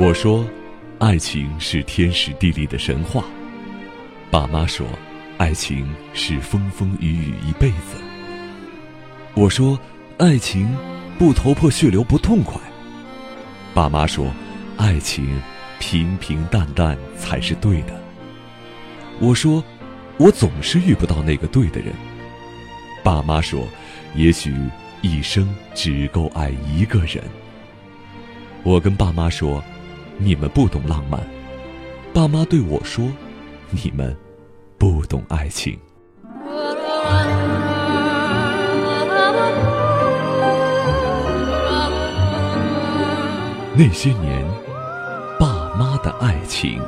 我说，爱情是天时地利的神话。爸妈说，爱情是风风雨雨一辈子。我说，爱情不头破血流不痛快。爸妈说，爱情平平淡淡才是对的。我说，我总是遇不到那个对的人。爸妈说，也许一生只够爱一个人。我跟爸妈说。你们不懂浪漫，爸妈对我说：“你们不懂爱情。”那些年，爸妈的爱情。